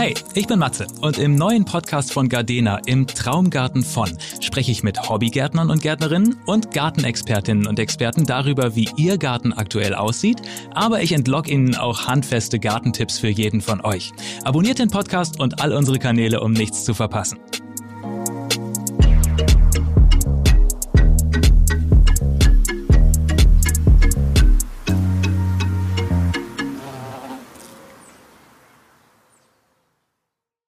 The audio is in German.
Hey, ich bin Matze und im neuen Podcast von Gardena im Traumgarten von spreche ich mit Hobbygärtnern und Gärtnerinnen und Gartenexpertinnen und Experten darüber, wie ihr Garten aktuell aussieht, aber ich entlock Ihnen auch handfeste Gartentipps für jeden von euch. Abonniert den Podcast und all unsere Kanäle, um nichts zu verpassen.